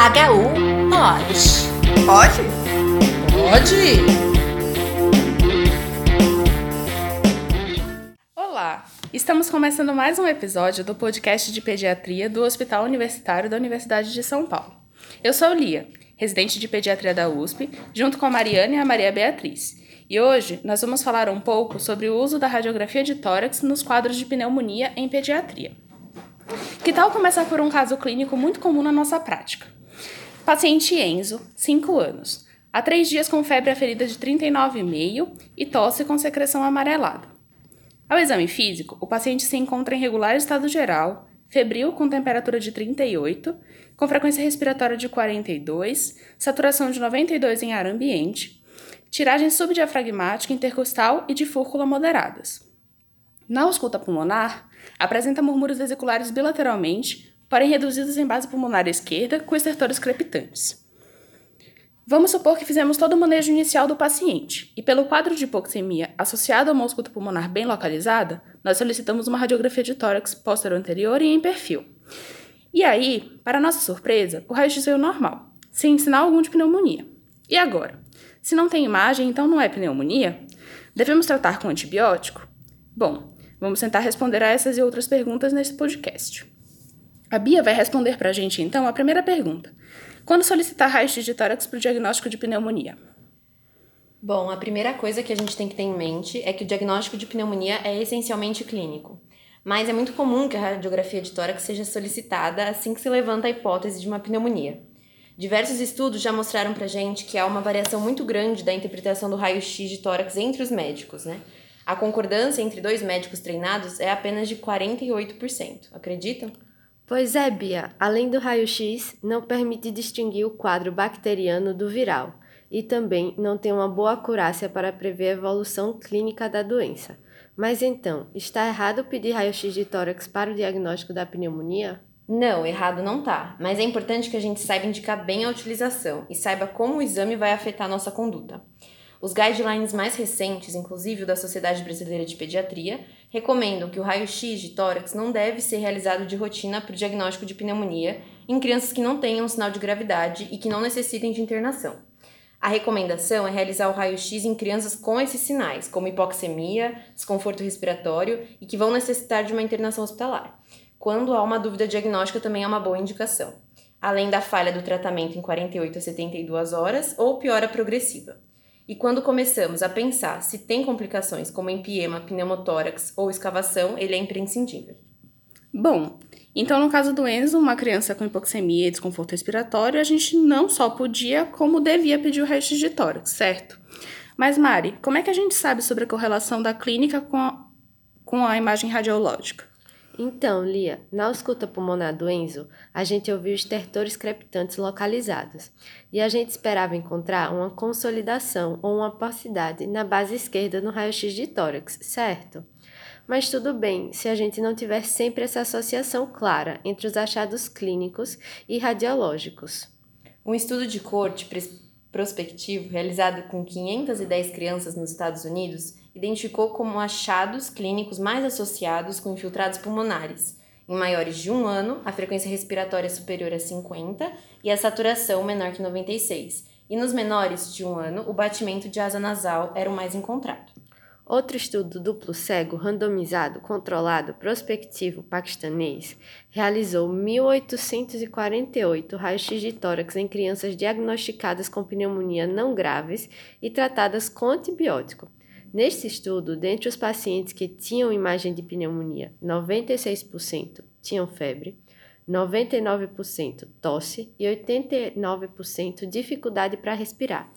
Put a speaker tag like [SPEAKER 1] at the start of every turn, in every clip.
[SPEAKER 1] HU pode.
[SPEAKER 2] Pode?
[SPEAKER 3] Pode!
[SPEAKER 4] Olá! Estamos começando mais um episódio do podcast de pediatria do Hospital Universitário da Universidade de São Paulo. Eu sou Lia, residente de pediatria da USP, junto com a Mariana e a Maria Beatriz. E hoje nós vamos falar um pouco sobre o uso da radiografia de tórax nos quadros de pneumonia em pediatria. Que tal começar por um caso clínico muito comum na nossa prática? Paciente Enzo, 5 anos. Há três dias com febre aferida de 39,5 e tosse com secreção amarelada. Ao exame físico, o paciente se encontra em regular estado geral, febril com temperatura de 38, com frequência respiratória de 42, saturação de 92 em ar ambiente, tiragem subdiafragmática, intercostal e de fúrcula moderadas. Na ausculta pulmonar, apresenta murmúrios vesiculares bilateralmente, porém reduzidos em base pulmonar esquerda, com estertores crepitantes. Vamos supor que fizemos todo o manejo inicial do paciente, e pelo quadro de hipoxemia associado a uma ausculta pulmonar bem localizada, nós solicitamos uma radiografia de tórax posterior anterior e em perfil. E aí, para nossa surpresa, o raio-x veio normal, sem sinal algum de pneumonia. E agora? Se não tem imagem, então não é pneumonia? Devemos tratar com antibiótico? Bom, vamos tentar responder a essas e outras perguntas nesse podcast. A Bia vai responder para a gente, então, a primeira pergunta. Quando solicitar raio-x de tórax para o diagnóstico de pneumonia?
[SPEAKER 5] Bom, a primeira coisa que a gente tem que ter em mente é que o diagnóstico de pneumonia é essencialmente clínico. Mas é muito comum que a radiografia de tórax seja solicitada assim que se levanta a hipótese de uma pneumonia. Diversos estudos já mostraram pra gente que há uma variação muito grande da interpretação do raio-x de tórax entre os médicos, né? A concordância entre dois médicos treinados é apenas de 48%. Acreditam?
[SPEAKER 6] Pois é, Bia. Além do raio-x, não permite distinguir o quadro bacteriano do viral e também não tem uma boa acurácia para prever a evolução clínica da doença. Mas então, está errado pedir raio-x de tórax para o diagnóstico da pneumonia?
[SPEAKER 5] Não, errado não tá. Mas é importante que a gente saiba indicar bem a utilização e saiba como o exame vai afetar nossa conduta. Os guidelines mais recentes, inclusive o da Sociedade Brasileira de Pediatria, recomendam que o raio-x de tórax não deve ser realizado de rotina para o diagnóstico de pneumonia em crianças que não tenham sinal de gravidade e que não necessitem de internação. A recomendação é realizar o raio-x em crianças com esses sinais, como hipoxemia, desconforto respiratório e que vão necessitar de uma internação hospitalar. Quando há uma dúvida diagnóstica, também é uma boa indicação, além da falha do tratamento em 48 a 72 horas ou piora progressiva. E quando começamos a pensar se tem complicações como empiema, pneumotórax ou escavação, ele é imprescindível.
[SPEAKER 4] Bom, então no caso do Enzo, uma criança com hipoxemia e desconforto respiratório, a gente não só podia, como devia pedir o raio-x de tórax, certo? Mas Mari, como é que a gente sabe sobre a correlação da clínica com a, com a imagem radiológica?
[SPEAKER 6] Então, Lia, na ausculta pulmonar do Enzo, a gente ouviu estertores crepitantes localizados e a gente esperava encontrar uma consolidação ou uma opacidade na base esquerda no raio-x de tórax, certo? Mas tudo bem se a gente não tiver sempre essa associação clara entre os achados clínicos e radiológicos.
[SPEAKER 5] Um estudo de corte prospectivo realizado com 510 crianças nos Estados Unidos identificou como achados clínicos mais associados com infiltrados pulmonares. Em maiores de um ano, a frequência respiratória é superior a 50 e a saturação menor que 96. E nos menores de um ano, o batimento de asa nasal era o mais encontrado.
[SPEAKER 6] Outro estudo duplo cego, randomizado, controlado, prospectivo paquistanês realizou 1.848 raios-x de tórax em crianças diagnosticadas com pneumonia não graves e tratadas com antibiótico. Neste estudo, dentre os pacientes que tinham imagem de pneumonia, 96% tinham febre, 99% tosse e 89% dificuldade para respirar.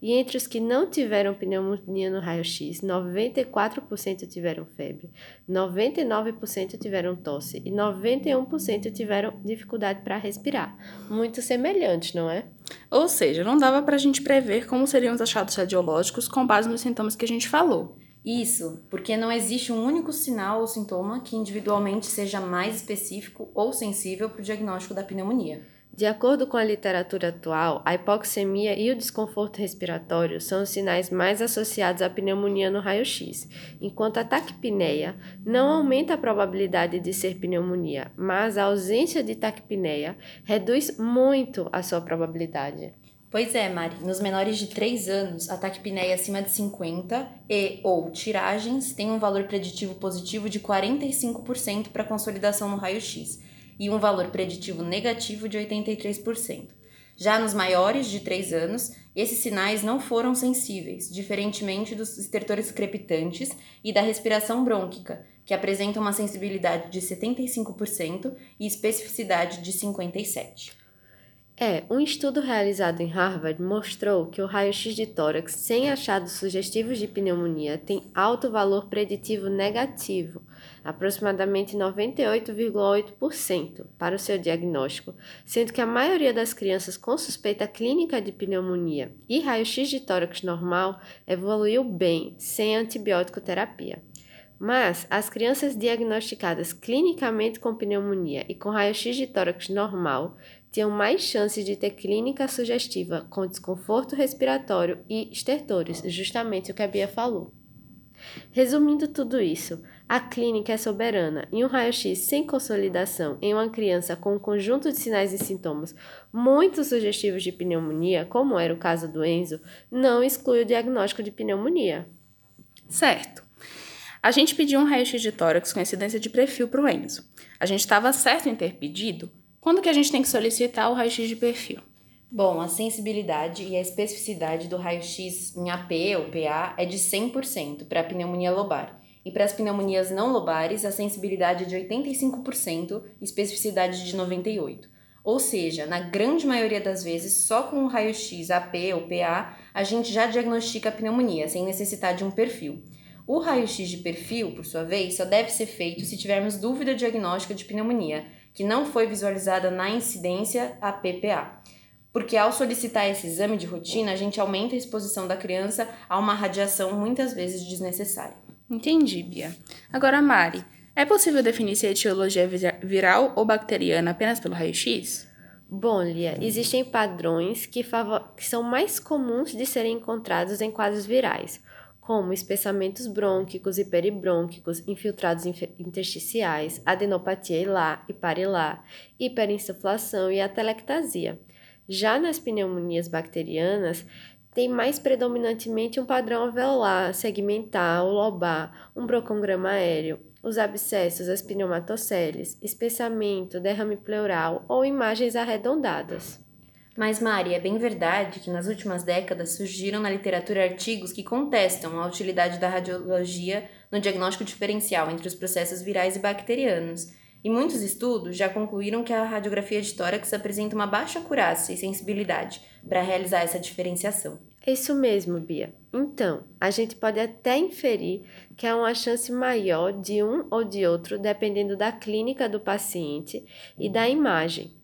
[SPEAKER 6] E entre os que não tiveram pneumonia no raio-x, 94% tiveram febre, 99% tiveram tosse e 91% tiveram dificuldade para respirar. Muito semelhante, não é?
[SPEAKER 4] Ou seja, não dava para a gente prever como seriam os achados radiológicos com base nos sintomas que a gente falou.
[SPEAKER 5] Isso, porque não existe um único sinal ou sintoma que individualmente seja mais específico ou sensível para o diagnóstico da pneumonia.
[SPEAKER 6] De acordo com a literatura atual, a hipoxemia e o desconforto respiratório são os sinais mais associados à pneumonia no raio-x, enquanto a taquipneia não aumenta a probabilidade de ser pneumonia, mas a ausência de taquipneia reduz muito a sua probabilidade.
[SPEAKER 5] Pois é, Mari. Nos menores de 3 anos, a taquipneia acima de 50 e ou tiragens tem um valor preditivo positivo de 45% para consolidação no raio-x e um valor preditivo negativo de 83%. Já nos maiores de 3 anos, esses sinais não foram sensíveis, diferentemente dos estertores crepitantes e da respiração brônquica, que apresentam uma sensibilidade de 75% e especificidade de 57%.
[SPEAKER 6] É, um estudo realizado em Harvard mostrou que o raio-x de tórax sem achados sugestivos de pneumonia tem alto valor preditivo negativo, aproximadamente 98,8% para o seu diagnóstico, sendo que a maioria das crianças com suspeita clínica de pneumonia e raio-x de tórax normal evoluiu bem, sem antibiótico terapia. Mas as crianças diagnosticadas clinicamente com pneumonia e com raio-x de tórax normal tinham mais chances de ter clínica sugestiva com desconforto respiratório e estertores, justamente o que a Bia falou. Resumindo tudo isso, a clínica é soberana e um raio-x sem consolidação em uma criança com um conjunto de sinais e sintomas muito sugestivos de pneumonia, como era o caso do Enzo, não exclui o diagnóstico de pneumonia.
[SPEAKER 4] Certo. A gente pediu um raio-x de tórax com incidência de perfil para o Enzo. A gente estava certo em ter pedido? Quando que a gente tem que solicitar o raio-x de perfil?
[SPEAKER 5] Bom, a sensibilidade e a especificidade do raio-x em AP ou PA é de 100% para a pneumonia lobar. E para as pneumonias não lobares, a sensibilidade é de 85% e especificidade de 98%. Ou seja, na grande maioria das vezes, só com o raio-x AP ou PA, a gente já diagnostica a pneumonia, sem necessitar de um perfil. O raio-x de perfil, por sua vez, só deve ser feito se tivermos dúvida diagnóstica de pneumonia, que não foi visualizada na incidência APPA. Porque ao solicitar esse exame de rotina, a gente aumenta a exposição da criança a uma radiação muitas vezes desnecessária.
[SPEAKER 4] Entendi, Bia. Agora, Mari, é possível definir se a etiologia é viral ou bacteriana apenas pelo raio-x?
[SPEAKER 6] Bom, Lia, existem padrões que, que são mais comuns de serem encontrados em quadros virais, como espessamentos brônquicos e peribrônquicos, infiltrados intersticiais, adenopatia hilar e parilar, hiperinsuflação e atelectasia. Já nas pneumonias bacterianas, tem mais predominantemente um padrão alveolar, segmentar, lobar, um brocograma aéreo, os abscessos, as pneumatoceles, espessamento, derrame pleural ou imagens arredondadas.
[SPEAKER 5] Mas, Mari, é bem verdade que nas últimas décadas surgiram na literatura artigos que contestam a utilidade da radiologia no diagnóstico diferencial entre os processos virais e bacterianos. E muitos estudos já concluíram que a radiografia de tórax apresenta uma baixa acurácia e sensibilidade para realizar essa diferenciação.
[SPEAKER 6] É isso mesmo, Bia. Então, a gente pode até inferir que há uma chance maior de um ou de outro, dependendo da clínica do paciente e da imagem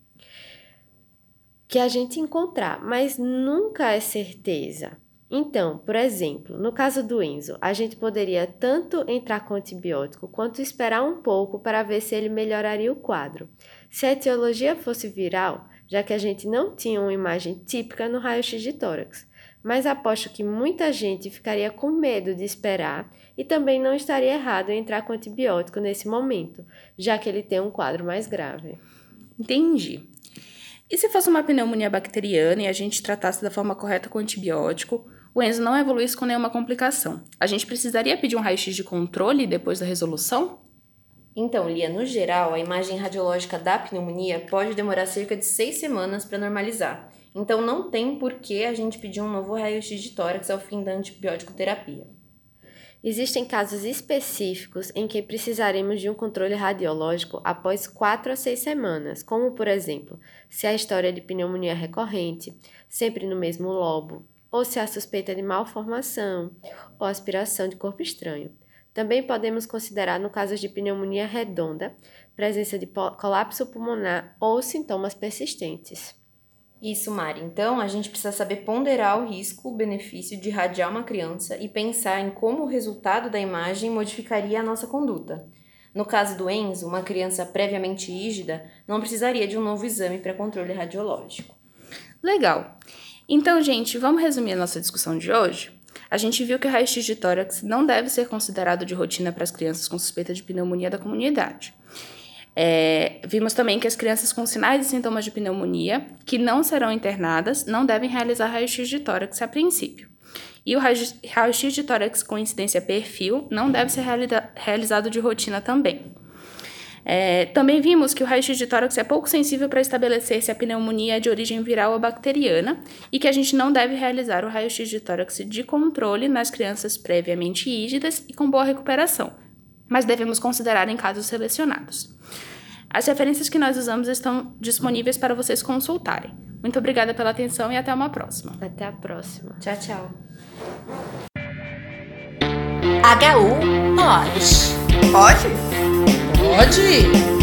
[SPEAKER 6] que a gente encontrar, mas nunca é certeza. Então, por exemplo, no caso do Enzo, a gente poderia tanto entrar com antibiótico quanto esperar um pouco para ver se ele melhoraria o quadro. Se a etiologia fosse viral, já que a gente não tinha uma imagem típica no raio-x de tórax, mas aposto que muita gente ficaria com medo de esperar e também não estaria errado em entrar com antibiótico nesse momento, já que ele tem um quadro mais grave.
[SPEAKER 4] Entendi. E se fosse uma pneumonia bacteriana e a gente tratasse da forma correta com antibiótico, o Enzo não evoluísse com nenhuma complicação, a gente precisaria pedir um raio-x de controle depois da resolução?
[SPEAKER 5] Então, Lia, no geral, a imagem radiológica da pneumonia pode demorar cerca de seis semanas para normalizar. Então, não tem por que a gente pedir um novo raio-x de tórax ao fim da antibiótico terapia.
[SPEAKER 6] Existem casos específicos em que precisaremos de um controle radiológico após 4 a 6 semanas, como, por exemplo, se a história de pneumonia recorrente, sempre no mesmo lobo, ou se há suspeita de malformação ou aspiração de corpo estranho. Também podemos considerar, no caso de pneumonia redonda, presença de colapso pulmonar ou sintomas persistentes.
[SPEAKER 5] Isso, Mari. Então, a gente precisa saber ponderar o risco, o benefício de radiar uma criança e pensar em como o resultado da imagem modificaria a nossa conduta. No caso do Enzo, uma criança previamente rígida não precisaria de um novo exame para controle radiológico.
[SPEAKER 4] Legal. Então, gente, vamos resumir a nossa discussão de hoje? A gente viu que o raio-x de tórax não deve ser considerado de rotina para as crianças com suspeita de pneumonia da comunidade. É, vimos também que as crianças com sinais e sintomas de pneumonia, que não serão internadas, não devem realizar raio-x de tórax a princípio. E o raio-x de tórax com incidência perfil não deve ser realizado de rotina também. É, também vimos que o raio-x de tórax é pouco sensível para estabelecer se a pneumonia é de origem viral ou bacteriana e que a gente não deve realizar o raio-x de tórax de controle nas crianças previamente rígidas e com boa recuperação, mas devemos considerar em casos selecionados. As referências que nós usamos estão disponíveis para vocês consultarem. Muito obrigada pela atenção e até uma próxima.
[SPEAKER 6] Até a próxima.
[SPEAKER 5] Tchau, tchau.
[SPEAKER 1] HU pode.
[SPEAKER 3] Pode? Pode.